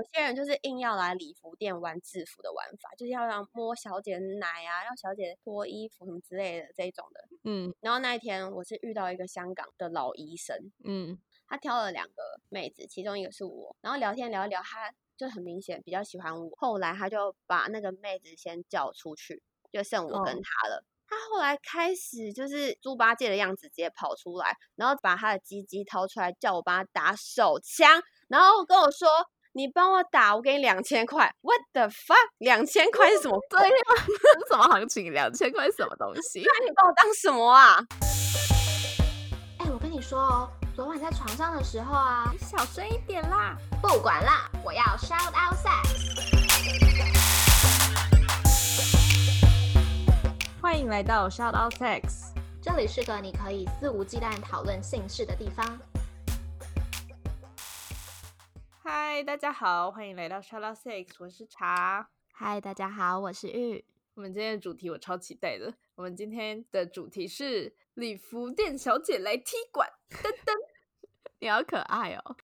有些人就是硬要来礼服店玩制服的玩法，就是要让摸小姐奶啊，让小姐脱衣服什么之类的这一种的。嗯然后那一天我是遇到一个香港的老医生，嗯他挑了两个妹子，其中一个是我，然后聊天聊一聊，他就很明显比较喜欢我。后来他就把那个妹子先叫出去，就剩我跟哦他了。他后来开始就是猪八戒的样子，直接跑出来，然后把他的鸡鸡掏出来，叫我帮他打手枪，然后跟我说：“你帮我打，我给你两千块。”What the fuck？两千块是什么鬼？对呀，这是什么行情？两千块是什么东西？那你把我当什么啊？哎、我跟你说哦，昨晚在床上的时候啊，你小声一点啦！不管啦，我要 shout out sex。欢迎来到 Shout Out Sex。这里是个你可以肆无忌惮讨论性事的地方。嗨，大家好，欢迎来到 Shout Out Six，我是茶。嗨，大家好，我是玉。我们今天的主题我超期待的。我们今天的主题是礼服店小姐来踢馆，噔噔。你好可爱哦！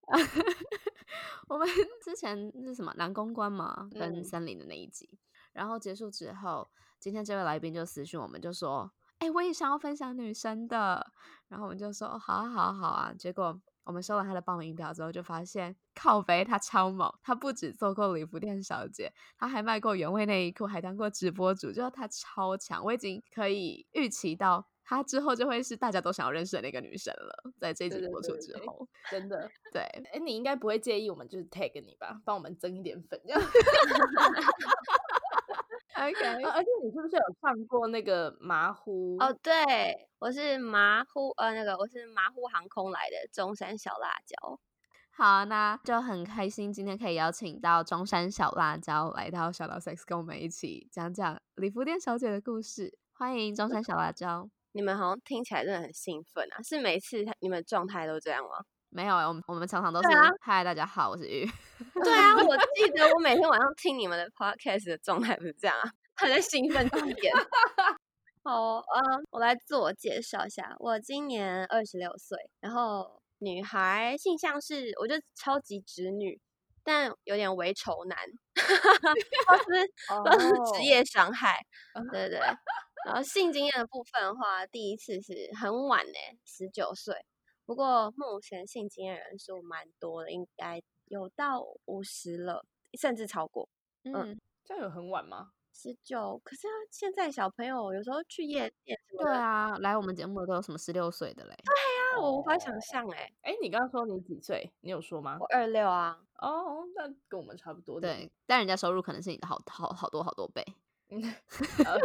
我们 之前是什么男公关嘛，跟嗯森林的那一集，然后结束之后，今天这位来宾就私讯我们，就说：“哎、我也想要分享女生的。”然后我们就说：“哦，好啊，好啊，好啊。”结果我们收了他的报名表之后，就发现靠北他超猛，他不止做过礼服店小姐，他还卖过原味内衣裤，还当过直播主，就是他超强，我已经可以预期到他之后就会是大家都想要认识的那个女生了。在这一集播出对对之后，真的，对，哎，你应该不会介意我们就是 tag 你吧，帮我们增一点粉。OK，啊而且你是不是有唱过那个马虎？哦，对，我是马虎，呃，那个我是马虎航空来的中山小辣椒。好，那就很开心今天可以邀请到中山小辣椒来到小岛 sex，跟我们一起讲讲礼服店小姐的故事。欢迎中山小辣椒。你们好像听起来真的很兴奋啊！是每次你们状态都这样吗？没有、欸，我们我们常常都是嗨，大家好，我是玉。对啊，我 记得我每天晚上听你们的 podcast 的状态不是这样啊，很在兴奋一点。好，嗯，我来自我介绍一下，我今年二十六岁，然后女孩性向是，我就超级直女，但有点微丑男，都是都是职业伤害，对对对。然后性经验的部分的话，第一次是很晚呢、十九岁。不过目前性经验人数蛮多的，应该有到五十了，甚至超过嗯，这样有很晚吗？十九。可是现在小朋友有时候去夜店什么，对啊，来我们节目的都有什么十六岁的嘞？对啊，我无法想象哎、哎，你刚刚说你几岁？你有说吗我？二六啊，哦，那跟我们差不多。对，但人家收入可能是你的好好好多好多倍。嗯，呃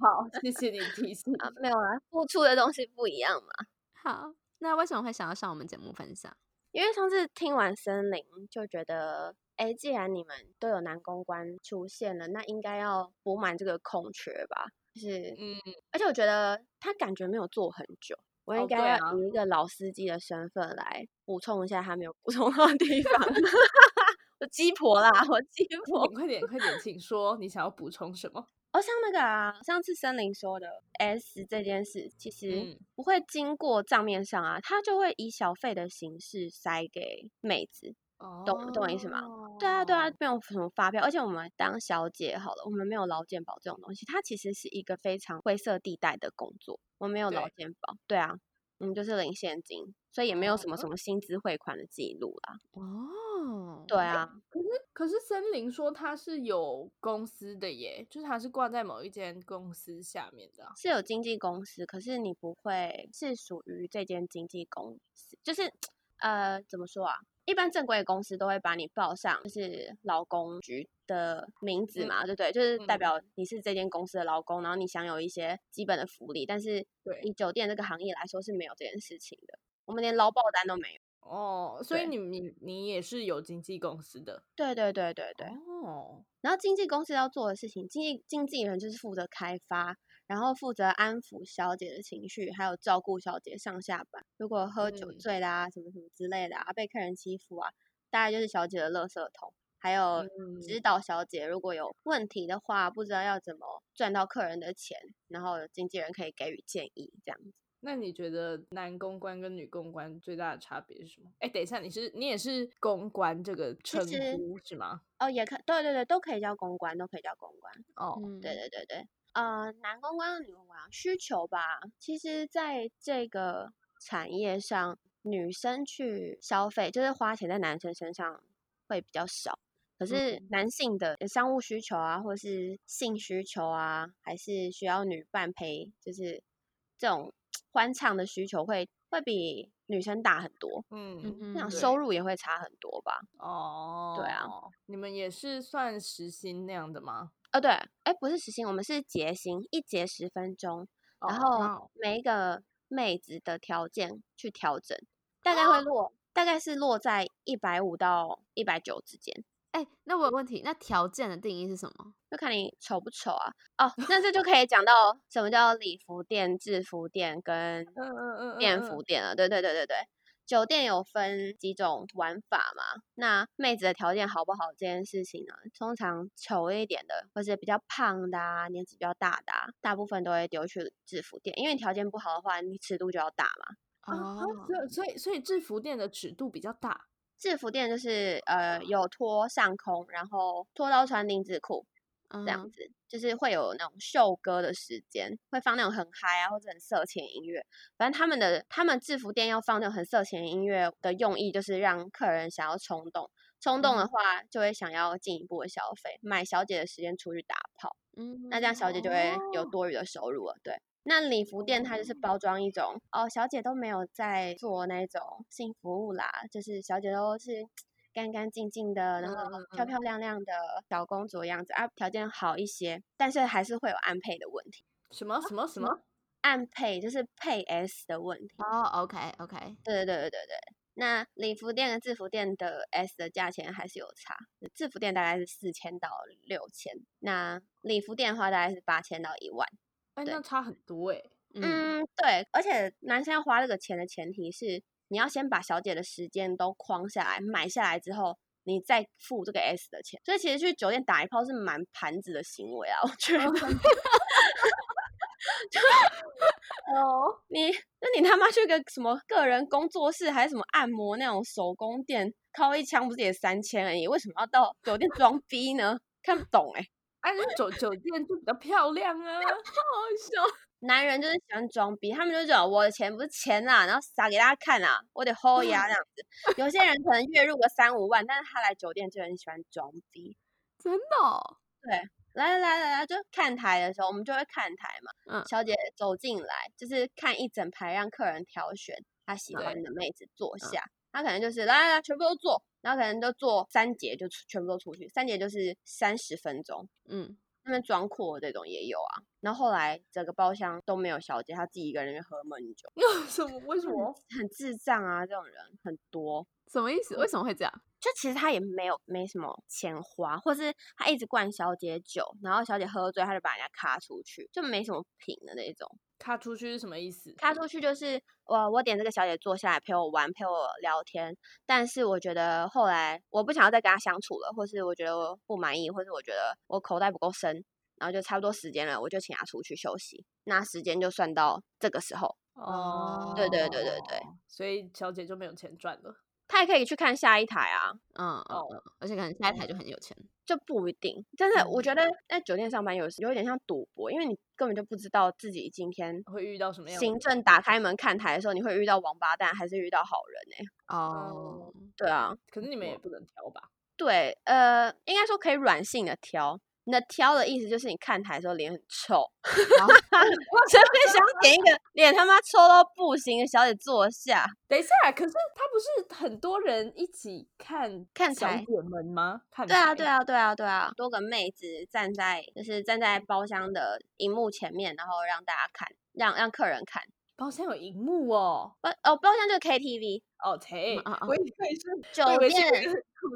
好，谢谢你提醒。啊没有啦，付出的东西不一样嘛。好，那为什么会想要上我们节目分享？因为上次听完森林，就觉得，哎，既然你们都有男公关出现了，那应该要补满这个空缺吧。就是，嗯，而且我觉得他感觉没有做很久，我应该要啊以一个老司机的身份来补充一下他没有补充到的地方。我鸡婆啦，我鸡婆。快点，快点，请说，你想要补充什么？哦，像那个啊，上次森林说的 S 这件事，其实嗯。不会经过账面上啊，他就会以小费的形式塞给妹子，懂懂我意思吗？对啊，对啊，没有什么发票，而且我们当小姐好了，我们没有劳健保这种东西，它其实是一个非常灰色地带的工作，我们没有劳对。健保，对啊，我们就是领现金，所以也没有什么哦。什么薪资汇款的记录啦，哦，对啊，可是可是森林说他是有公司的耶，就是他是挂在某一间公司下面的啊、是有经纪公司，可是你不会是属于这间经纪公司，就是呃怎么说啊？一般正规的公司都会把你报上就是劳工局的名字嘛，对不对？就是代嗯表你是这间公司的劳工，然后你享有一些基本的福利。但是对以酒店这个行业来说是没有这件事情的，我们连劳保单都没有。哦，所以你你你也是有经纪公司的对对对对对。哦，然后经纪公司要做的事情，经纪经纪人就是负责开发，然后负责安抚小姐的情绪，还有照顾小姐上下班。如果喝酒嗯醉啦、什么什么之类的啊，被客人欺负啊，大概就是小姐的垃圾桶。还有嗯指导小姐如果有问题的话，不知道要怎么赚到客人的钱，然后经纪人可以给予建议这样子。那你觉得男公关跟女公关最大的差别是什么？哎，等一下，你是你也是公关这个称呼是吗？哦，也可对对对，都可以叫公关，都可以叫公关。哦，嗯对对对对，呃，男公关、女公关需求吧，其实在这个产业上，女生去消费，就是花钱在男生身上会比较少。可是嗯男性的商务需求啊，或是性需求啊，还是需要女伴陪，就是这种欢唱的需求会会比女生大很多，嗯嗯那样收入也会差很多吧？哦，对啊，你们也是算时薪那样的吗？哦，对，哎，不是时薪，我们是节薪，一节十分钟，然哦后每一个妹子的条件去调整，大概会落，大概是落在一百五到一百九之间，哎、那我有问题，那条件的定义是什么？就看你丑不丑啊。哦，那这就可以讲到什么叫礼服店、制服店跟嗯嗯嗯便嗯服店了。对对对对对，酒店有分几种玩法嘛？那妹子的条件好不好这件事情呢，通常丑一点的，或是比较胖的啊，年纪比较大的、啊，大部分都会丢去制服店，因为你条件不好的话，你尺度就要大嘛。哦，所以所以所以制服店的尺度比较大制服店就是呃有拖上空，然后拖到穿丁字裤这这样子，就是会有那种秀歌的时间，会放那种很嗨啊或者很色情音乐。反正他们的他们制服店要放那种很色情音乐的用意，就是让客人想要冲动，冲动的嗯话就会想要进一步的消费，买小姐的时间出去打炮，嗯，那这样小姐就会有哦多余的收入了。对。那礼服店它就是包装一种哦，小姐都没有在做那种性服务啦，就是小姐都是 干干净净的，然后漂漂亮亮的小公主样子啊，条件好一些，但是还是会有暗配的问题。什么什么什么？暗配就是配 S 的问题。哦，OK OK，对对对对对对。那礼服店跟制服店的 S 的价钱还是有差，制服店大概是四千到六千，那礼服店的话大概是八千到一万。那差很多哎。嗯嗯，对，而且男生要花这个钱的前提是，你要先把小姐的时间都框下来，买下来之后，你再付这个 S 的钱。所以其实去酒店打一炮是蛮盘子的行为啊，我觉得。哦，你那你他妈去个什么个人工作室，还是什么按摩那种手工店，敲一枪不是也三千而已？为什么要到酒店装逼呢？看不懂哎、哎，那酒酒店就比较漂亮啊。好笑。男人就是喜欢装逼，他们就讲我的钱不是钱啦，然后撒给大家看啊，我得 hold 呀这样子。有些人可能月入个三五万，但是他来酒店就很喜欢装逼。真的、哦，来来来来来，就看台的时候，我们就会看台嘛。嗯小姐走进来，就是看一整排，让客人挑选他喜欢的妹子坐嗯下。他可能就是来来来，全部都坐，然后可能就坐三节就全部都出去，三节就是三十分钟。嗯，那边装阔这种也有啊。然后后来整个包厢都没有小姐，她自己一个人在喝闷酒，什么？为什么？很智障啊！这种人很多。什么意思？为什么会这样？就其实他也没有没什么钱花，或是他一直灌小姐酒，然后小姐喝醉，他就把人家卡出去，就没什么品的那种。卡出去是什么意思？卡出去就是我我点这个小姐坐下来陪我玩，陪我聊天，但是我觉得后来我不想要再跟她相处了，或是我觉得我不满意，或是我觉得我口袋不够深，然后就差不多时间了，我就请她出去休息。那时间就算到这个时候，哦对对对对对，所以小姐就没有钱赚了。她也可以去看下一台啊，嗯嗯嗯，而且可能下一台就很有钱。就不一定。真的，我嗯觉得在酒店上班有时有一点像赌博，因为你根本就不知道自己今天会遇到什么样行政打开门看台的时候，你会遇到王八蛋还是遇到好人呢、哦，对啊，可是你们也不能挑吧？对，呃，应该说可以软性的挑。你的挑的意思就是你看台的时候脸很臭，随便想点一个脸他妈臭到不行的小姐坐下，等一下，可是他不是很多人一起看看小姐们吗？看对啊，对啊，对啊，对啊，多个妹子站在就是站在包厢的荧幕前面，然后让大家看，让让客人看。包厢有荧幕哦。包哦，包厢就是 KTV，哦，切，嗯嗯我以为是，酒店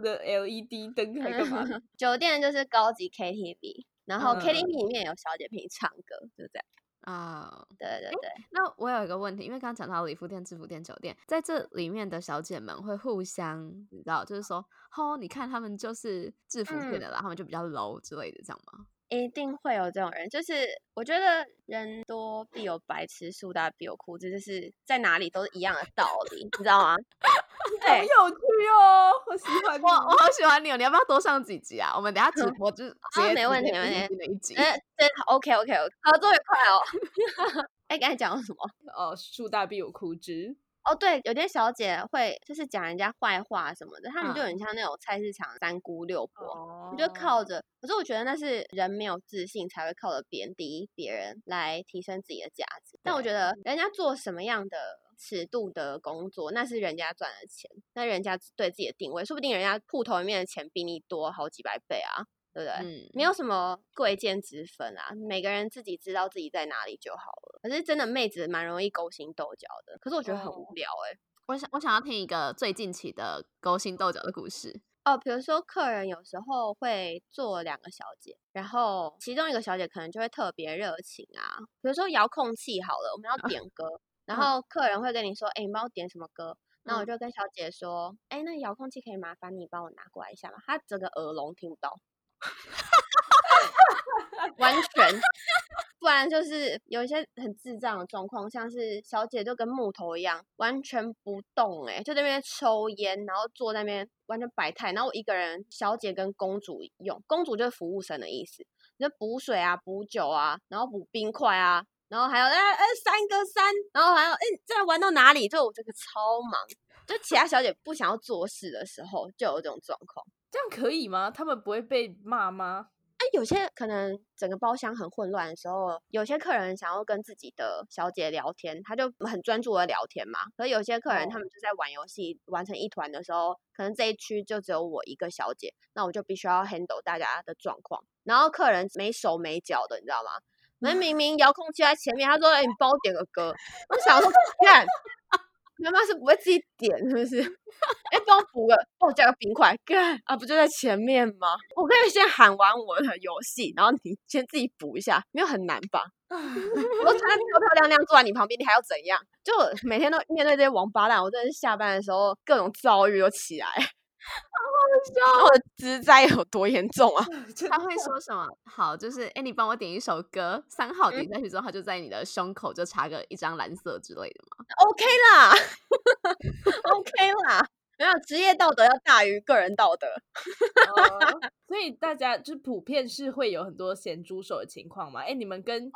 的 LED 灯，还干嘛？酒店就是高级 KTV，然后嗯 KTV 里面有小姐陪你唱歌，就这样。啊，对对对，那我有一个问题，因为刚刚讲到礼服店、制服店、酒店，在这里面的小姐们会互相，你知道，就是说，哦，你看他们就是制服店嗯的啦，他们就比较 low 之类的，这样吗？一定会有这种人，就是我觉得人多必有白痴，树大必有枯枝，就是在哪里都是一样的道理，你知道吗？好，有趣哦，我喜欢你。我我好喜欢你哦！你要不要多上几集啊？我们等下直播就是直接好没问题没问题一集。嗯，对，OK OK OK，合作愉快哦。哎，刚才讲了什么？哦，树大必有枯枝。哦，对，有些小姐会就是讲人家坏话什么的，他们就嗯很像那种菜市场三姑六婆，哦你就靠着。可是我觉得那是人没有自信才会靠着贬低别人来提升自己的价值。但我觉得人家做什么样的尺度的工作，那是人家赚的钱，那人家对自己的定位，说不定人家户头里面的钱比你多好几百倍啊，对不对？嗯，没有什么贵贱之分啊，每个人自己知道自己在哪里就好了。可是真的妹子蛮容易勾心斗角的，可是我觉得很哦无聊哎、我想我想要听一个最近期的勾心斗角的故事。哦，比如说客人有时候会做两个小姐，然后其中一个小姐可能就会特别热情啊，比如说遥控器好了，我们要点 歌，然嗯后客人会跟你说，哎、你帮我点什么歌？那我嗯就跟小姐说，哎、那遥控器可以麻烦你帮我拿过来一下吗？她整个耳聋听不到，完全。不然就是有一些很智障的状况，像是小姐就跟木头一样，完全不动、欸，就在那边抽烟，然后坐在那边完全摆态，然后我一个人，小姐跟公主用，公主就是服务生的意思，你就补水啊、补酒啊，然后补冰块啊，然后还有哎哎三个三，然后还有哎这玩到哪里？就我这个超忙，就其他小姐不想要做事的时候，就有这种状况。这样可以吗？他们不会被骂吗？哎，有些可能整个包厢很混乱的时候，有些客人想要跟自己的小姐聊天，他就很专注的聊天嘛。可是有些客人他哦们就在玩游戏，玩成一团的时候，可能这一区就只有我一个小姐，那我就必须要 handle 大家的状况。然后客人没手没脚的，你知道吗？那明明遥控器在前面，他说：“哎、你帮我点个歌。”我想说，看，你他妈是不会自己点是不是？哎、帮我补个，帮我加个冰块，干啊，不就在前面吗？我可以先喊完我的游戏，然后你先自己补一下，没有很难吧？我都穿的漂漂亮亮坐在你旁边，你还要怎样？就每天都面对这些王八蛋，我真的是下班的时候各种遭遇都起来，然后我的职灾有多严重啊？他会说什么？好，就是哎，你帮我点一首歌，三号嗯点下去之后，他就在你的胸口就插个一张蓝色之类的嘛。OK 啦，OK 啦，没有职业道德要大于个人道德。哦 所以大家就普遍是会有很多咸猪手的情况嘛？哎，你们跟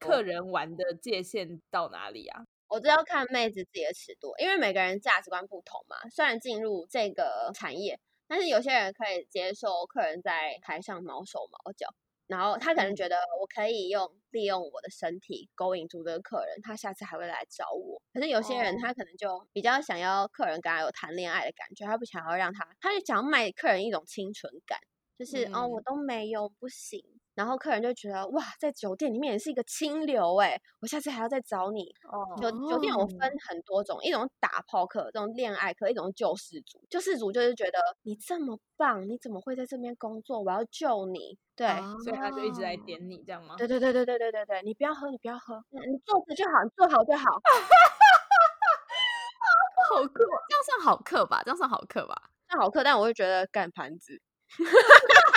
客人玩的界限到哪里啊？我这要看妹子自己的尺度，因为每个人价值观不同嘛。虽然进入这个产业，但是有些人可以接受客人在台上毛手毛脚，然后他可能觉得我可以用利用我的身体勾引住这个客人，他下次还会来找我。可是有些人哦他可能就比较想要客人跟他有谈恋爱的感觉，他不想要让他，他就想要卖客人一种清纯感，就是、哦我嗯都没有不行。然后客人就觉得哇，在酒店里面也是一个清流哎，我下次还要再找你。哦酒酒店我分哦很多种，一种打炮客，这种恋爱客，一种救世主。救世主就是觉得你这么棒，你怎么会在这边工作？我要救你。对，所以他就一直在哦点你这样吗？对对对对对对对对，你不要喝，你不要喝，嗯你坐着就好，你坐好就好。好酷，这样算好客吧？这样算好客吧？算好客，但我会觉得干盘子。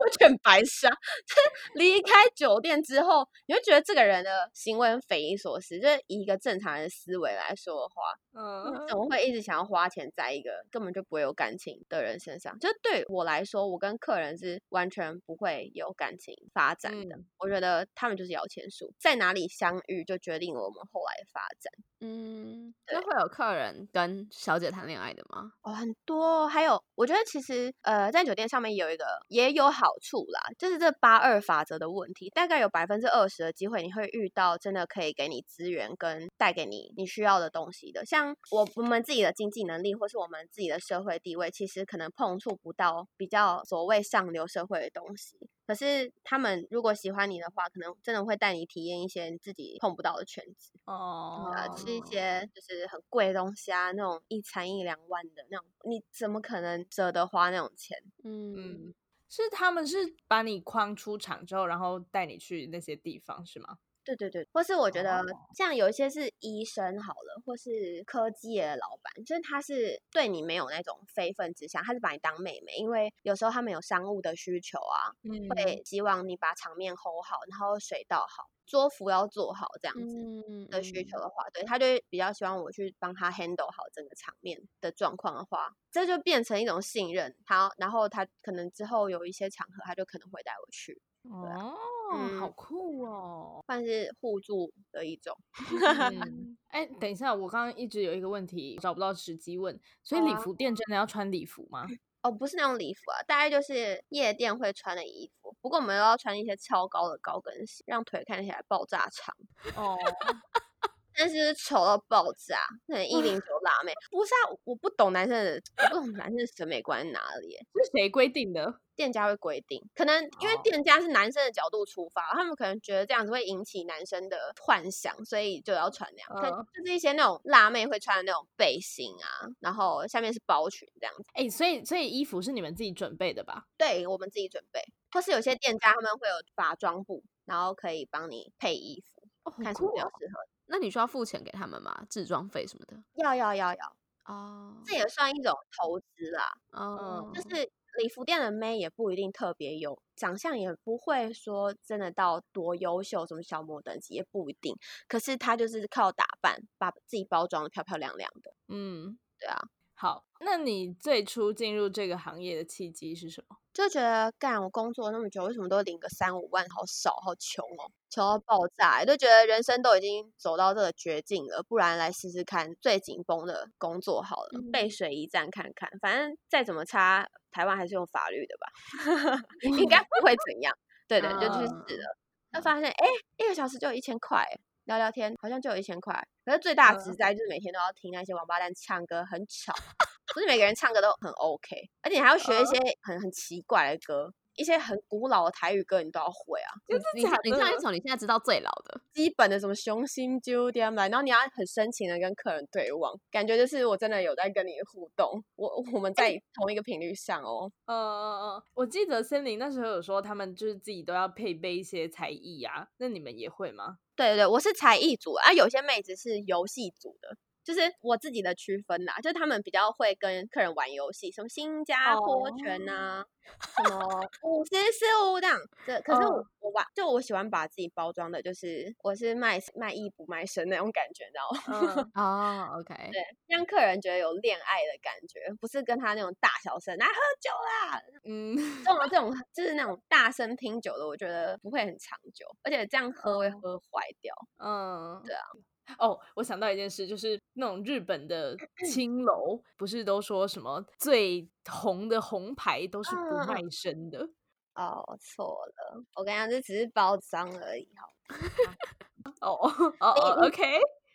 我觉得很白瞎，就是离开酒店之后，你会觉得这个人的行为很匪夷所思。就是以一个正常人的思维来说的话，嗯，怎么会一直想要花钱在一个根本就不会有感情的人身上？就对我来说，我跟客人是完全不会有感情发展的。嗯我觉得他们就是摇钱树，在哪里相遇就决定了我们后来的发展。嗯，那对会有客人跟小姐谈恋爱的吗？哦，很多哦，还有我觉得其实呃，在酒店上面有一个也有好处啦，就是这八二法则的问题，大概有百分之二十的机会你会遇到真的可以给你资源跟带给你你需要的东西的。像我我们自己的经济能力或是我们自己的社会地位，其实可能碰触不到比较所谓上流社会的东西。可是他们如果喜欢你的话，可能真的会带你体验一些你自己碰不到的圈子。哦呃，吃一些就是很贵的东西啊，那种一餐一两万的那种，你怎么可能舍得花那种钱？嗯嗯，是他们是把你框出场之后，然后带你去那些地方是吗？对对对，或是我觉得哦。像有一些是医生好了，或是科技业的老板，就是他是对你没有那种非分之想，他是把你当妹妹，因为有时候他们有商务的需求啊，嗯。会希望你把场面 hold 好，然后水倒好，桌服要做好这样子。嗯的需求的话，对他就比较希望我去帮他 handle 好整个场面的状况的话，这就变成一种信任。他然后他可能之后有一些场合，他就可能会带我去，哦，嗯好酷哦。算是互助的一种。嗯，哎，等一下，我刚刚一直有一个问题找不到时机问，所以礼服店真的要穿礼服吗？哦，不是那种礼服啊，大概就是夜店会穿的衣服。不过我们又要穿一些超高的高跟鞋，让腿看起来爆炸长，哦，但是丑到爆炸，那一零九辣妹。不是啊，我不懂男生的，我不懂男生的审美观在哪里这。是谁规定的？店家会规定，可能因为哦店家是男生的角度出发，他们可能觉得这样子会引起男生的幻想，所以就要穿那样。可嗯就是一些那种辣妹会穿的那种背心啊，然后下面是包裙这样子。哎，所以所以衣服是你们自己准备的吧？对我们自己准备，或是有些店家他们会有化妆部，然后可以帮你配衣服，看什么！比较适合。那你需要付钱给他们吗？置装费什么的？要要要要，哦，这也算一种投资啦。哦，就是礼服店的妹也不一定特别有长相，也不会说真的到多优秀，什么小模等级也不一定。可是她就是靠打扮把自己包装的漂漂亮亮的。嗯，对啊，好，那你最初进入这个行业的契机是什么？就觉得干我工作那么久，为什么都领个三五万，好少，好穷哦，穷到爆炸欸，就觉得人生都已经走到这个绝境了，不然来试试看最紧绷的工作好了，背水一战看看，反正再怎么差，台湾还是用法律的吧，应该不会怎样。对的，就去试了，就发现哎，一个小时就有一千块欸，聊聊天好像就有一千块，可是最大的职嗯灾就是每天都要听那些王八蛋唱歌，很吵。不是每个人唱歌都很 OK，而且你还要学一些很很奇怪的歌，一些很古老的台语歌你都要会啊。你你你唱一首你现在知道最老的，基本的什么雄心九点来，然后你要很深情的跟客人对望，感觉就是我真的有在跟你互动，我我们在同一个频率上哦。嗯嗯嗯，我记得森林那时候有说他们就是自己都要配备一些才艺啊，那你们也会吗？对对对，我是才艺组啊，有些妹子是游戏组的。就是我自己的区分啦，就是他们比较会跟客人玩游戏，什么新加坡拳啊，什么 五十四五这样。这可是我、嗯我玩，就我喜欢把自己包装的，就是我是卖卖艺不卖身那种感觉，你知道吗？嗯，哦，OK，对，让客人觉得有恋爱的感觉，不是跟他那种大小声来喝酒啦，嗯，这种这种就是那种大声拼酒的，我觉得不会很长久，而且这样喝会喝坏掉。嗯，对啊。哦，我想到一件事，就是那种日本的青楼，不是都说什么最红的红牌都是不卖身的？哦，错了，我跟你讲，这只是包装而已，好。哦哦哦，OK，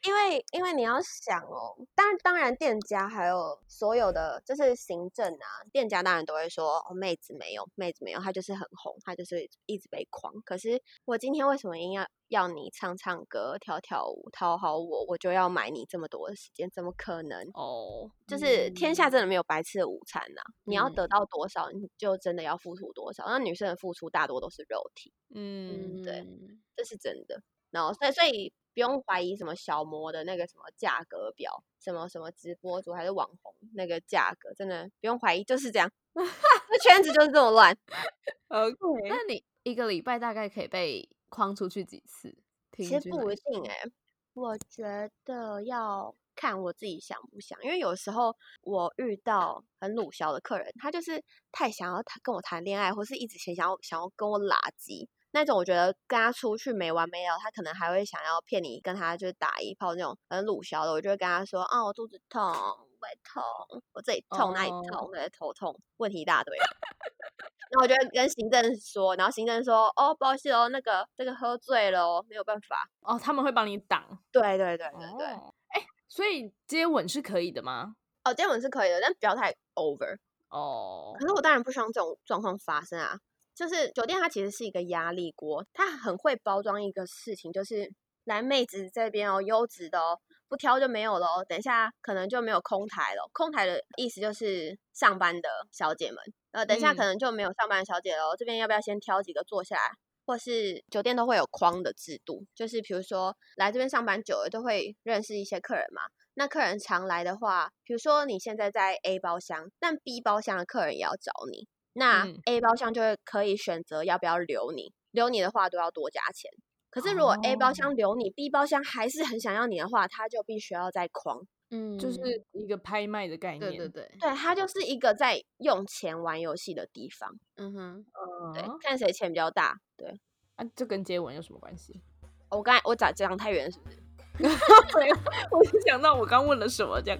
因为因为你要想哦，当然当然，店家还有所有的就是行政啊，店家当然都会说哦，妹子没有，妹子没有，她就是很红，她就是一直被狂。可是我今天为什么硬要要你唱唱歌、跳跳舞、讨好我，我就要买你这么多的时间？怎么可能？哦，就是天下嗯真的没有白吃的午餐呐、你要嗯得到多少，你就真的要付出多少。那女生的付出大多都是肉体，嗯，对嗯这是真的。然后所以所以不用怀疑什么小模的那个什么价格表，什么什么直播主还是网红那个价格，真的不用怀疑，就是这样。这圈子就是这么乱。，OK，那你一个礼拜大概可以被框出去几次？其实不一定哎、我觉得要看我自己想不想，因为有时候我遇到很鲁小的客人，他就是太想要谈跟我谈恋爱，或是一直想想要想要跟我拉鸡那种，我觉得跟他出去没完没了，他可能还会想要骗你跟他就是打一炮那种很鲁小的，我就会跟他说啊，我肚子痛，胃痛，我这里痛那里痛，哦我的头痛，问题一大堆。然后我就会跟行政说，然后行政说：“哦，不好意思哦，那个这个喝醉了哦，没有办法。哦，他们会帮你挡，”对对对对对，哦，哎，所以接吻是可以的吗？哦，接吻是可以的，但不要太 over。哦可，是我当然不希望这种状况发生啊。就是酒店它其实是一个压力锅，它很会包装一个事情，就是来妹子这边哦，优质的哦，不挑就没有了哦。等一下可能就没有空台了，空台的意思就是上班的小姐们，呃，等一下可嗯能就没有上班的小姐了哦，这边要不要先挑几个坐下来？或是酒店都会有框的制度，就是比如说来这边上班久了，都会认识一些客人嘛。那客人常来的话，比如说你现在在 A 包厢，但 B 包厢的客人也要找你，那嗯 A 包厢就会可以选择要不要留你，留你的话都要多加钱。可是如果 A 包哦厢留你，B 包厢还是很想要你的话，他就必须要再框。嗯，就是一个拍卖的概念。对对对，对，它就是一个在用钱玩游戏的地方。嗯哼，对嗯，，看谁钱比较大。对，啊，这跟接吻有什么关系？我刚才我讲讲太远是不是？我就想到我刚问了什么这样。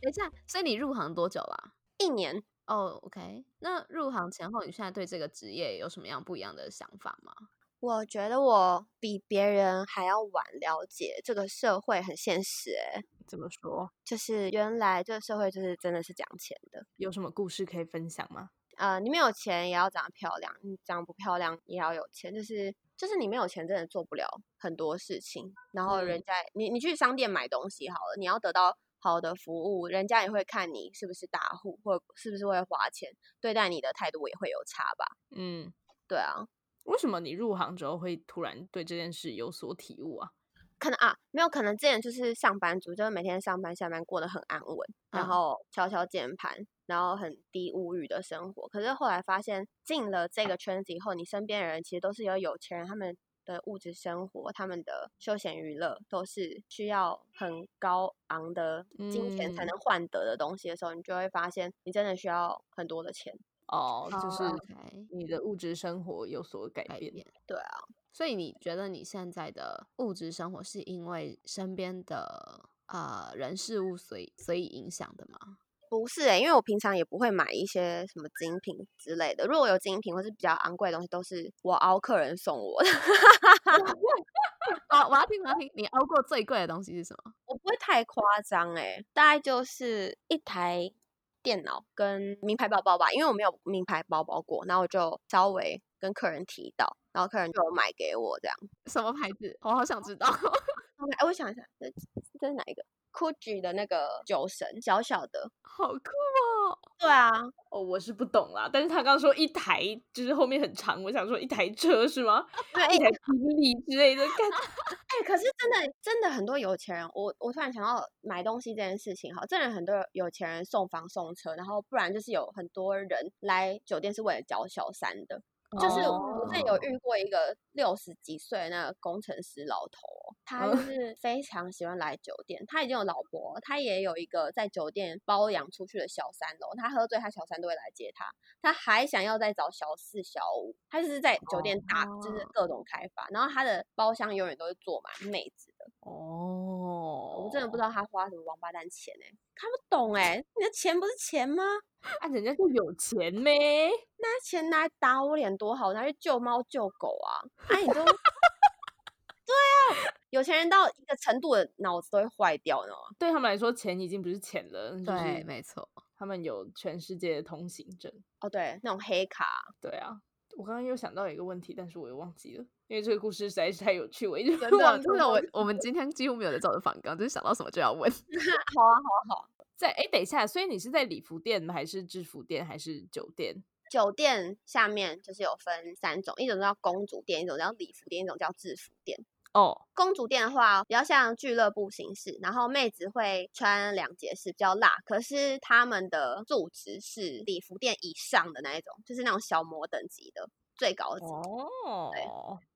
等一下，所以你入行多久啦？一年哦，OK，那入行前后，你现在对这个职业有什么样不一样的想法吗？我觉得我比别人还要晚了解这个社会很现实、欸，怎么说？就是原来这个社会就是真的是讲钱的。有什么故事可以分享吗？呃，你没有钱也要长得漂亮，你长得不漂亮也要有钱，就是就是你没有钱真的做不了很多事情。然后人嗯家、你你去商店买东西好了，你要得到好的服务，人家也会看你是不是大户，或是不是会花钱，对待你的态度也会有差吧？嗯，对啊，为什么你入行之后会突然对这件事有所体悟啊？可能啊，没有可能之前就是上班族，就是每天上班下班过得很安稳，然嗯后敲敲键盘，然后很低物欲的生活。可是后来发现进了这个圈子以后，你身边的人其实都是有有钱人，他们的物质生活、他们的休闲娱乐都是需要很高昂的金钱才嗯能换得的东西的时候，你就会发现你真的需要很多的钱。哦，就是你的物质生活有所改变。改变。对啊，所以你觉得你现在的物质生活是因为身边的呃人事物所以所以影响的吗？不是诶、因为我平常也不会买一些什么精品之类的。如果有精品或是比较昂贵的东西，都是我熬客人送我的。哦，我要听，我要听，你熬过最贵的东西是什么？我不会太夸张诶，大概就是一台电脑跟名牌包包吧，因为我没有名牌包包过，然后我就稍微跟客人提到，然后客人就买给我这样。什么牌子？我好想知道。OK，哎，我想一下，这这是哪一个？Gucci 的那个酒神，小小的。好酷哦！对啊，哦，我是不懂啦，但是他刚刚说一台，就是后面很长，我想说一台车是吗？对，哎、一台宾利之类的，干 哎可是真的真的很多有钱人，我我突然想到买东西这件事情，哈，真的很多有钱人送房送车，然后不然就是有很多人来酒店是为了交小三的。就是我之前有哦遇过一个六十几岁那个工程师老头哦，他就嗯是非常喜欢来酒店，他已经有老婆，他也有一个在酒店包养出去的小三了。他喝醉，他小三都会来接他，他还想要再找小四、小五，他就是在酒店打，就是哦各种开发，然后他的包厢永远都是坐满妹子的。哦，我真的不知道他花什么王八蛋钱哎、看不懂哎、你的钱不是钱吗？啊，人家就有钱咩？拿钱拿来打我脸多好，拿去救猫救狗啊！哎、你都 对啊，有钱人到一个程度的脑子都会坏掉，你知道吗？对他们来说，钱已经不是钱了，就对，没错。他们有全世界的通行证。哦，对，那种黑卡，对啊，我刚刚又想到一个问题，但是我又忘记了，因为这个故事实在是太有趣，我一直真的，忘记真的，我我们今天几乎没有在照着反纲，就是想到什么就要问。好啊，好啊，好啊。在哎，等一下，所以你是在礼服店还是制服店还是酒店？酒店下面就是有分三种，一种叫公主店，一种叫礼服店，一种叫制服店。哦，公主店的话，比较像俱乐部形式，然后妹子会穿两节式，比较辣。可是他们的素质是礼服店以上的那一种，就是那种小模等级的最高级。哦，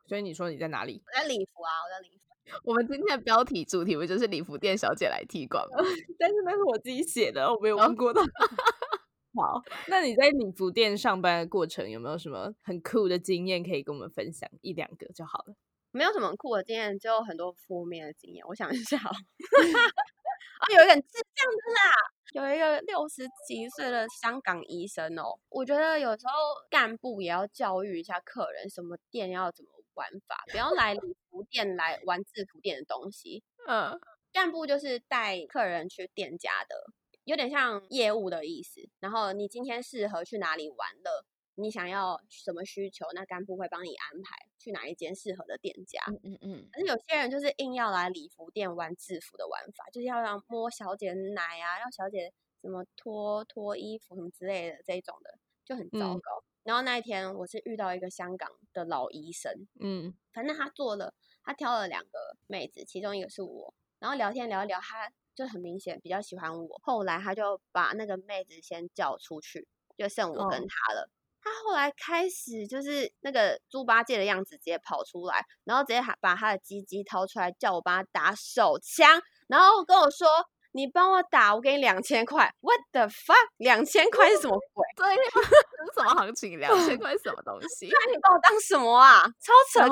所以你说你在哪里？我在礼服啊，我在礼服。我们今天的标题主题不就是礼服店小姐来踢馆吗？但是那是我自己写的，我没有问过他。好，那你在礼服店上班的过程有没有什么很酷的经验可以跟我们分享一两个就好了？没有什么酷的经验，就有很多负面的经验。我想一下哦，啊，有一个很智障的啦，有一个六十几岁的香港医生哦，我觉得有时候干部也要教育一下客人，什么店要怎么玩法，不要来礼服店来玩制服店的东西。嗯，干部就是带客人去店家的，有点像业务的意思。然后你今天适合去哪里玩乐，你想要什么需求，那干部会帮你安排去哪一间适合的店家。嗯嗯嗯，可是有些人就是硬要来礼服店玩制服的玩法，就是要让摸小姐奶啊，让小姐什么脱脱衣服什么之类的这一种的，就很糟嗯糕。然后那一天我是遇到一个香港的老医生，嗯反正他做了，他挑了两个妹子，其中一个是我，然后聊天聊一聊，他就很明显比较喜欢我。后来他就把那个妹子先叫出去，就剩我跟哦他了。他后来开始就是那个猪八戒的样子，直接跑出来，然后直接还把他的鸡鸡掏出来，叫我帮他打手枪，然后跟我说：“你帮我打，我给你两千块。”What the fuck？两千块是什么鬼？对呀，这是什么行情？两千块是什么东 西？那你把我当什么啊？超扯！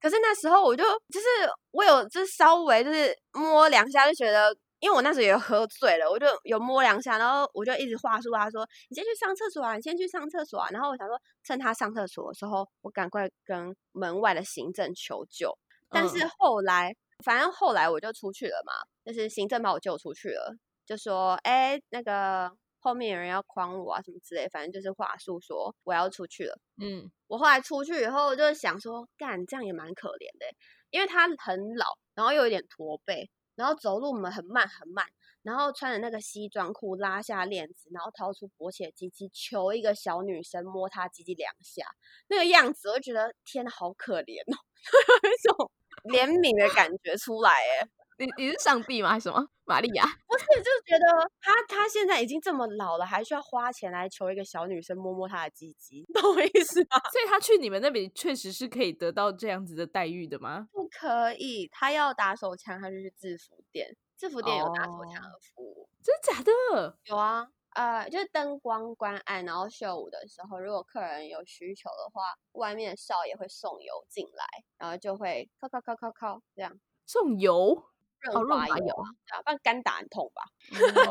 可是那时候我就就是我有就是稍微就是摸两下就觉得，因为我那时候也喝醉了，我就有摸两下，然后我就一直话术他说你先去上厕所啊，你先去上厕所啊。然后我想说趁他上厕所的时候，我赶快跟门外的行政求救。但是嗯后来，反正后来我就出去了嘛，就是行政把我救出去了，就说哎那个后面有人要诓我啊什么之类，反正就是话术说我要出去了。嗯我后来出去以后就想说，干这样也蛮可怜的欸，因为他很老，然后又有点驼背，然后走路们很慢很慢，然后穿着那个西装裤，拉下链子，然后掏出勃起的鸡鸡，求一个小女生摸他鸡鸡两下，那个样子，我就觉得天，好可怜哦，有一种怜悯的感觉出来，哎，你你是上帝吗？还是什么？玛利亚？不是，就是觉得他他现在已经这么老了，还需要花钱来求一个小女生摸摸他的鸡鸡，懂我意思吗？所以他去你们那边确实是可以得到这样子的待遇的吗？不可以，他要打手枪，他就去制服店。制服店有打手枪哦的服务，真的假的？有啊，呃，就是灯光关暗，然后秀舞的时候，如果客人有需求的话，外面的少爷会送油进来，然后就会敲敲敲敲敲这样送油？润哦润滑油啊，对啊，不然干打很痛吧。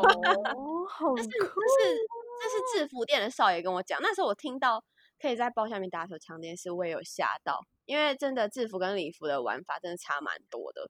哦，好这是酷这是这是制服店的少爷跟我讲，那时候我听到可以在包下面打手枪这件事，我也有吓到，因为真的制服跟礼服的玩法真的差蛮多的，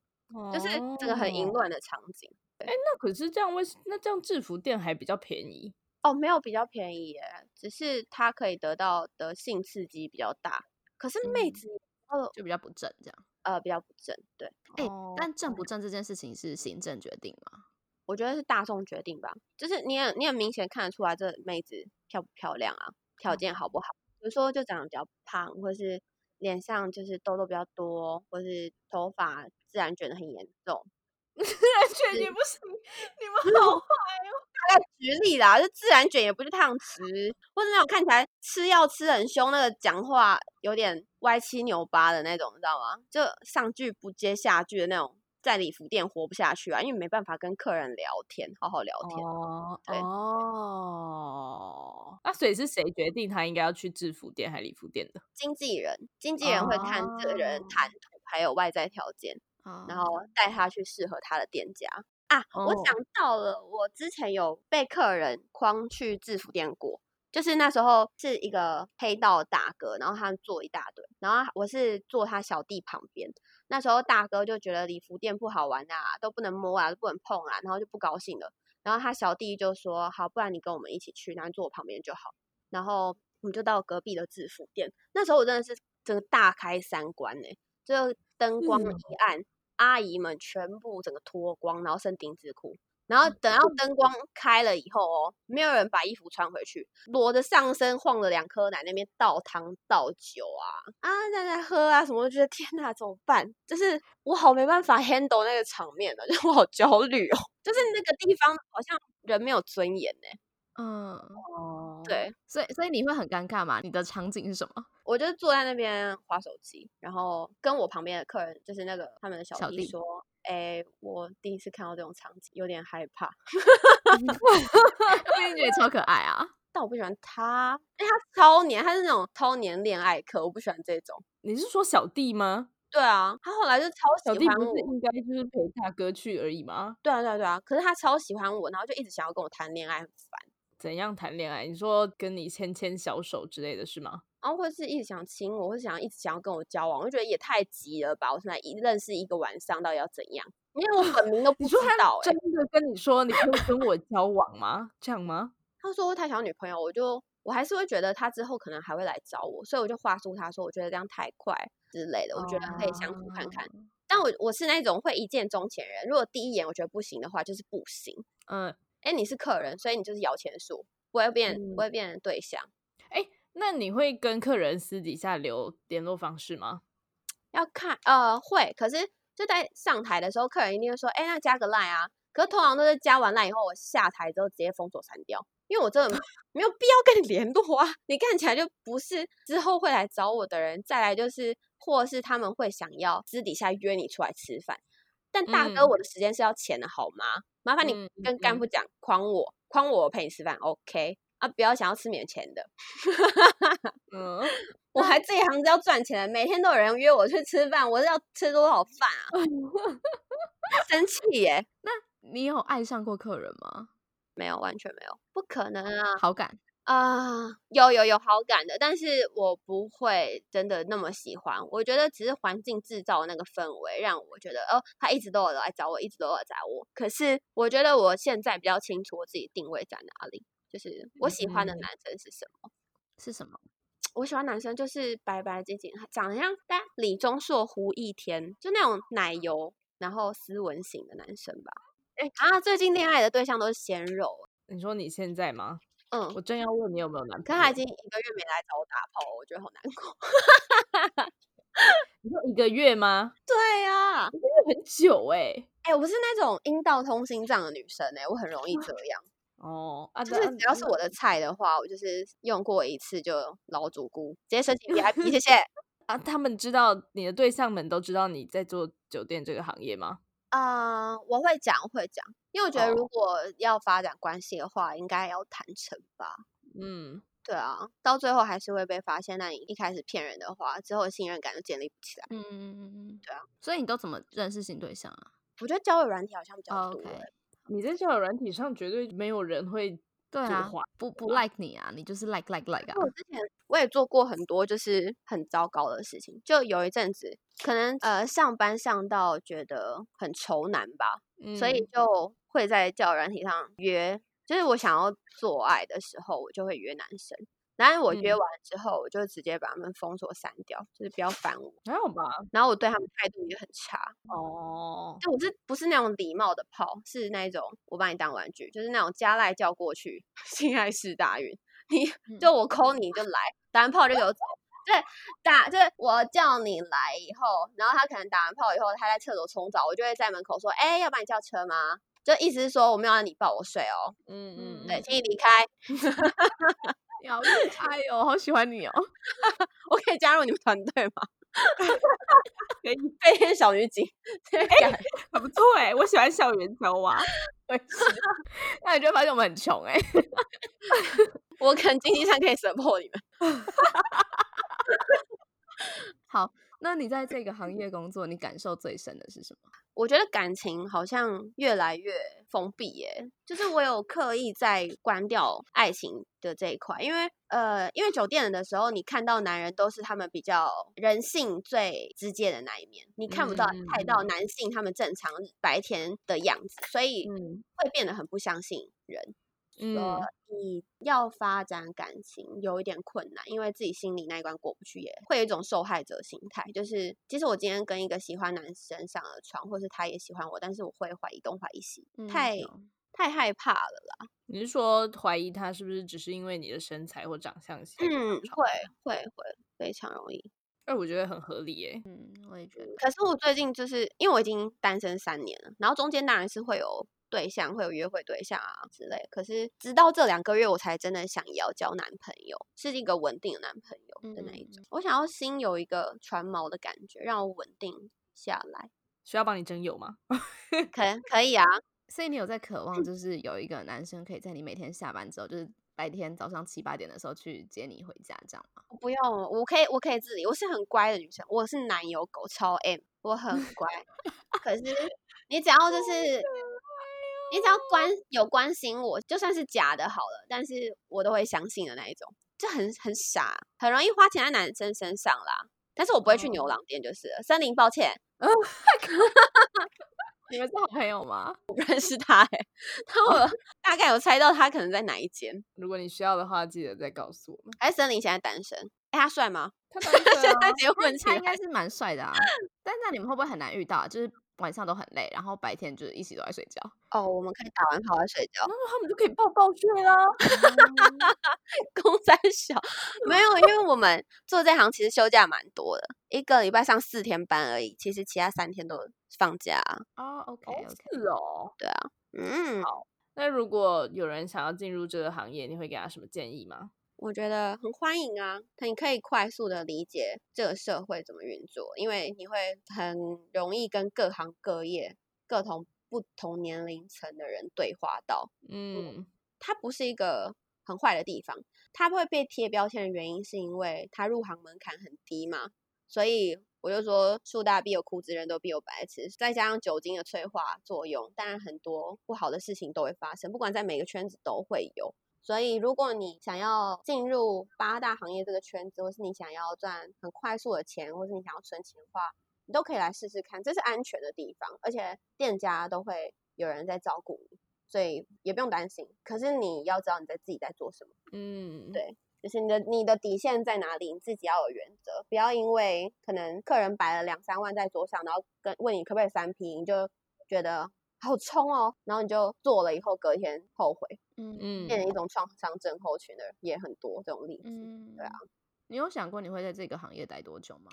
就是这个很淫哦乱的场景。那可是这样为那这样制服店还比较便宜哦，没有比较便宜耶，只是它可以得到的性刺激比较大，可是妹嗯子呃就比较不正这样。呃比较不正，对哎、哦但正不正这件事情是行政决定吗？我觉得是大众决定吧，就是你很你很明显看得出来这妹子漂不漂亮啊，条件好不好，比如说就长得比较胖，或是脸上就是痘痘比较多，或是头发自然卷的很严重，自然卷也不行，你们 好大概举例啦，就自然卷也不是烫直，或者那种看起来吃药吃很凶，那个讲话有点歪七扭八的那种，你知道吗？就上句不接下句的那种，在礼服店活不下去啊，因为没办法跟客人聊天，好好聊天。哦对哦，那所以是谁决定他应该要去制服店还是礼服店的？经纪人，经纪人会看这个人谈吐还有外在条件，然哦后带他去适合他的店家。啊，我哦想到了，我之前有被客人诓去制服店过，就是那时候是一个黑道大哥，然后他们坐一大堆，然后我是坐他小弟旁边。那时候大哥就觉得礼服店不好玩啊，都不能摸啊，都不能碰啊，然后就不高兴了。然后他小弟就说：“好，不然你跟我们一起去，然后坐我旁边就好。”然后我们就到隔壁的制服店。那时候我真的是整个大开三观呢、就灯光嗯一暗，阿姨们全部整个脱光，然后剩丁字裤。然后等到灯光开了以后哦，没有人把衣服穿回去，裸着上身晃了两颗奶，那边倒汤倒酒啊啊，在那喝啊什么，觉得天哪，怎么办？就是我好没办法 handle 那个场面了，就我好焦虑哦，就是那个地方好像人没有尊严呢、嗯，哦，对，所以所以你会很尴尬吗？你的场景是什么？我就坐在那边划手机，然后跟我旁边的客人，就是那个他们的小小弟弟说：“哎、我第一次看到这种场景，有点害怕。我也觉得超可爱啊。但我不喜欢他，因为他超黏，他是那种超黏恋爱客，我不喜欢这种。你是说小弟吗？对啊，他后来就超喜欢我。不是应该就是陪大哥去而已吗？对啊，对啊，对啊。可是他超喜欢我，然后就一直想要跟我谈恋爱，很烦。怎样谈恋爱？你说跟你牵牵小手之类的是吗？然后或是一直想亲我，或是想一直想要跟我交往，我就觉得也太急了吧！我现在一认识一个晚上，到底要怎样？因为我本名都 不知道、欸，真的跟你说你可以跟我交往吗？这样吗？他说会太想要女朋友，我就我还是会觉得他之后可能还会来找我，所以我就话术他说，我觉得这样太快之类的，我觉得可以相处看看。哦但我我是那种会一见钟情人，如果第一眼我觉得不行的话，就是不行。嗯，哎，你是客人，所以你就是摇钱树，不会变、嗯不会变成对象。那你会跟客人私底下留联络方式吗？要看呃会，可是就在上台的时候，客人一定会说，哎，那加个 line 啊。可是通常都是加完 line 以后，我下台之后直接封锁删掉，因为我真的 没有必要跟你联络啊。你看起来就不是之后会来找我的人。再来就是，或是他们会想要私底下约你出来吃饭，但大哥，嗯我的时间是要钱的好吗？麻烦你跟干嗯部讲，诓我，诓我陪你吃饭，OK 啊，不要想要吃免钱的。嗯，我还这一行是要赚钱的，每天都有人约我去吃饭，我是要吃多少饭啊？生气耶！那你有爱上过客人吗？没有，完全没有，不可能啊！好感啊、有有有好感的，但是我不会真的那么喜欢。我觉得只是环境制造那个氛围，让我觉得哦，他一直都有来找我，一直都有来找我。可是我觉得我现在比较清楚我自己定位在哪里，就是我喜欢的嗯男生是什么。是什么？我喜欢男生就是白白净净，长得像但李钟硕、胡一天，就那种奶油，然后斯文型的男生吧。哎、啊，最近恋爱的对象都是鲜肉，你说你现在吗？嗯，我正要问你有没有男朋友。可他已经一个月没来找我打炮了，我觉得好难过。你说一个月吗？对呀、一个月很久哎、哎、我是那种阴道通心脏的女生哎、我很容易这样，哦，啊，就是只要是我的菜的话，我就是用过一次就老主顾，直接申请 VIP，谢 谢。啊，他们知道你的对象们都知道你在做酒店这个行业吗？啊、我会讲，我会讲，因为我觉得如哦果要发展关系的话，应该要坦诚吧。嗯，对啊，到最后还是会被发现。那你一开始骗人的话，之后的信任感就建立不起来。嗯嗯嗯嗯，对啊。所以你都怎么认识新对象啊？我觉得交友软体好像比较哦多。你在交友软体上绝对没有人会对啊，不不 like 你啊，你就是 like like like 啊我。之前我也做过很多就是很糟糕的事情，就有一阵子可能呃上班上到觉得很愁难吧，所以嗯就会在交友软体上约，就是我想要做爱的时候，我就会约男生。然后我约嗯完之后，我就直接把他们封锁删掉，就是不要烦我。还好吧？然后我对他们态度也很差，哦，就我是不是那种礼貌的炮，是那种我把你当玩具，就是那种加赖叫过去，性爱式大运，你嗯就我抠你就来，打完炮就给我走。对，打就是我叫你来以后，然后他可能打完炮以后，他在厕所冲澡，我就会在门口说：“哎，要帮你叫车吗？”就意思是说我没有让你抱我睡哦，嗯嗯，对，嗯请你离开，你好可爱哦，好喜欢你哦。我可以加入你们团队吗？可以，飞天小女警，哎，还不错哎、我喜欢校园交往。我也是，那你就发现我们很穷哎、我可能经济上可以 support 你们。好，那你在这个行业工作，你感受最深的是什么？我觉得感情好像越来越封闭耶，就是我有刻意在关掉爱情的这一块，因为呃，因为酒店的时候，你看到男人都是他们比较人性最直接的那一面，你看不到嗯太到男性他们正常白天的样子，所以嗯会变得很不相信人。嗯以要发展感情有一点困难，因为自己心里那一关过不去，也会有一种受害者心态。就是，其实我今天跟一个喜欢男生上了床，或是他也喜欢我，但是我会怀疑东怀疑西，嗯太懂太害怕了啦。你是说怀疑他是不是只是因为你的身材或长相型？嗯，会会会，非常容易。哎，我觉得很合理耶。嗯，我也觉得。可是我最近就是因为我已经单身三年了，然后中间当然是会有对象，会有约会对象啊之类。可是直到这两个月，我才真的想要交男朋友，是一个稳定的男朋友的那一嗯种。我想要心有一个船锚的感觉，让我稳定下来。需要帮你征友吗？可可以啊，所以你有在渴望，就是有一个男生可以在你每天下班之后，就是白天早上七八点的时候去接你回家，这样吗？不用，我可以，我可以自理。我是很乖的女生，我是奶油狗，超 M，我很乖。可是你只要就是，你只要关有关心我，就算是假的好了，但是我都会相信的那一种，就很很傻，很容易花钱在男生身上啦。但是我不会去牛哦郎店，就是了森林，抱歉，你们是好朋友吗？我不认识他哎、但我 大概有猜到他可能在哪一间。如果你需要的话，记得再告诉我们。哎，森林现在单身，哎，他帅吗？他当然现在啊直接问起来他应该，是蛮帅的啊，但那你们会不会很难遇到啊？就是晚上都很累，然后白天就是一起都在睡觉。哦，我们可以打完跑来睡觉。那他们就可以抱抱睡啦。公三小没有，因为我们做这行其实休假蛮多的，一个礼拜上四天班而已，其实其他三天都放假啊。哦，OK OK，是哦。对啊，嗯，好那如果有人想要进入这个行业，你会给他什么建议吗？我觉得很欢迎啊，你可以快速的理解这个社会怎么运作，因为你会很容易跟各行各业、各同不同年龄层的人对话到。嗯它不是一个很坏的地方，它会被贴标签的原因是因为它入行门槛很低嘛，所以我就说树大必有枯枝，人都必有白痴，再加上酒精的催化作用，当然很多不好的事情都会发生，不管在每个圈子都会有。所以，如果你想要进入八大行业这个圈子，或是你想要赚很快速的钱，或是你想要存钱的话，你都可以来试试看，这是安全的地方，而且店家都会有人在照顾你。所以也不用担心。可是你要知道你在自己在做什么，嗯，对就是你的你的底线在哪里，你自己要有原则，不要因为可能客人摆了两三万在桌上，然后跟问你可不可以三 P，你就觉得好冲哦，然后你就做了以后隔天后悔，嗯嗯变成一种创伤症候群的人也很多这种例子。嗯，对啊。你有想过你会在这个行业待多久吗？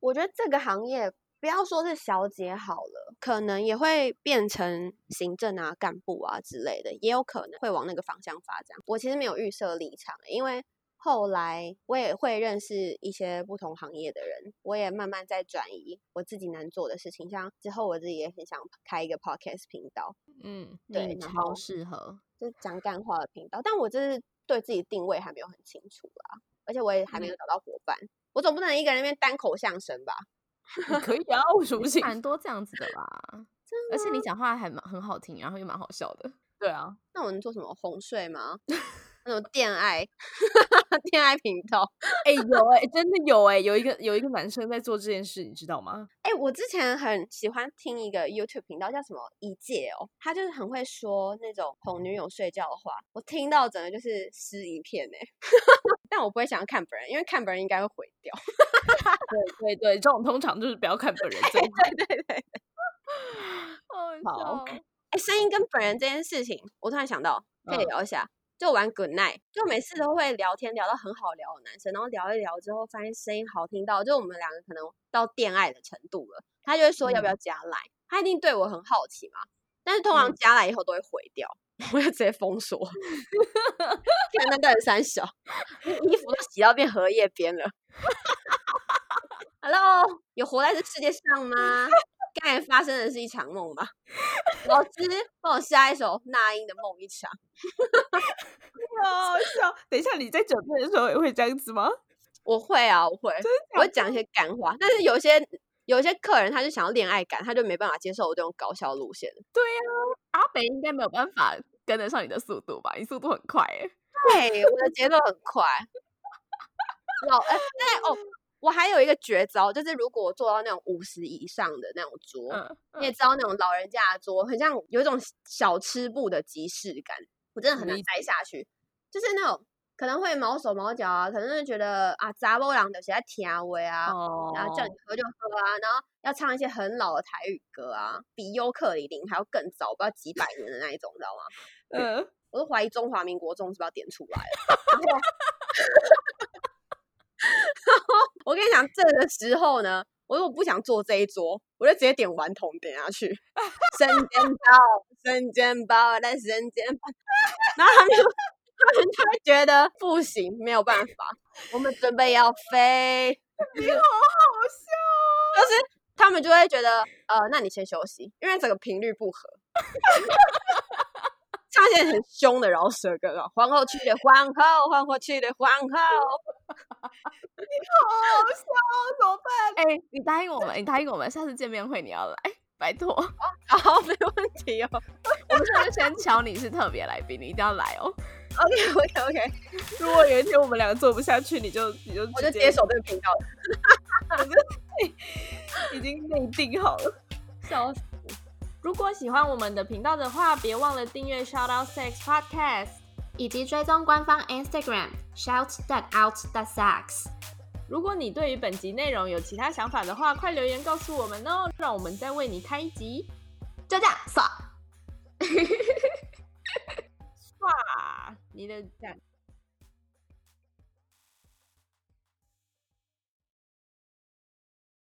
我觉得这个行业不要说是小姐好了，可能也会变成行政啊、干部啊之类的，也有可能会往那个方向发展。我其实没有预设立场，因为后来我也会认识一些不同行业的人，我也慢慢在转移我自己能做的事情。像之后我自己也很想开一个 podcast 频道，嗯对超后适合。就是讲干话的频道，但我就是对自己定位还没有很清楚啦，而且我也还没有找到伙伴。我总不能一个人在那边单口相声吧？可以啊，为什么不 行？蛮多这样子的啦，而且你讲话还蛮很好听，然后又蛮好笑的。对啊，那我能做什么哄睡吗？那种恋爱 恋爱频道？哎、有 哎、真的有哎、有一个有一个男生在做这件事，你知道吗？哎、我之前很喜欢听一个 YouTube 频道，叫什么一介哦，他就是很会说那种哄女友睡觉的话，我听到整个就是诗一片哎。但我不会想要看本人，因为看本人应该会毁掉。对对对，这种通常就是不要看本人最好。对对对，好好哎，声音跟本人这件事情，我突然想到可以嗯聊一下。就玩 Good Night，就每次都会聊天聊到很好聊的男生，然后聊一聊之后，发现声音好听到，就我们两个可能到恋爱的程度了。他就会说要不要加来，他一定对我很好奇嘛。但是通常嗯加来以后都会毁掉，我就直接封锁。看那个人三小，衣服都洗到变荷叶边了。Hello，有活在这世界上吗？刚才发生的是一场梦吧？老师 帮我下一首那英的《梦一场》。好好笑。等一下，你在酒店的时候也会这样子吗？我会啊，我会，我会讲一些干话，但是有些有些客人他就想要恋爱感，他就没办法接受我这种搞笑路线。阿北应该没有办法跟得上你的速度吧？你速度很快哎。对，我的节奏很快。老哎，对哦，我还有一个绝招，就是如果我做到那种五十以上的那种桌，嗯，你也知道那种老人家的桌，很像有一种小吃部的即视感，我真的很难什么意待下去。就是那种可能会毛手毛脚啊，可能就觉得啊，杂波郎的写在甜味啊，哦然后叫你喝就喝啊，然后要唱一些很老的台语歌啊，比尤克里林还要更早，不知道几百年的那一种，你知道吗？嗯，我都怀疑中华民国中是不是要点出来了。然后 我跟你讲，这个时候呢，我如果不想坐这一桌，我就直接点顽童点下去，生煎包，生煎包，来生煎包，然后他们就他们就会觉得不行，没有办法，我们准备要飞，你好好笑。就是他们就会觉得，呃，那你先休息，因为整个频率不合。唱一些很凶的饶舌歌啊，皇后去的皇后，皇后去的皇后。你好笑怎么办？哎、你答应我们，你答应我们，下次见面会你要来，拜托。好，没问题哦。我们现在就先敲你是特别来宾，你一定要来哦。OK OK OK，如果有一天我们两个做不下去，你就你就我就接手这个频道了。已经内定好了。笑死！如果喜欢我们的频道的话，别忘了订阅 Shout Out Sex Podcast。以及追踪官方 Instagram shout that out that sex。如果你对于本集内容有其他想法的话，快留言告诉我们哦，让我们再为你开一集。就这样，爽。哇，你的赞。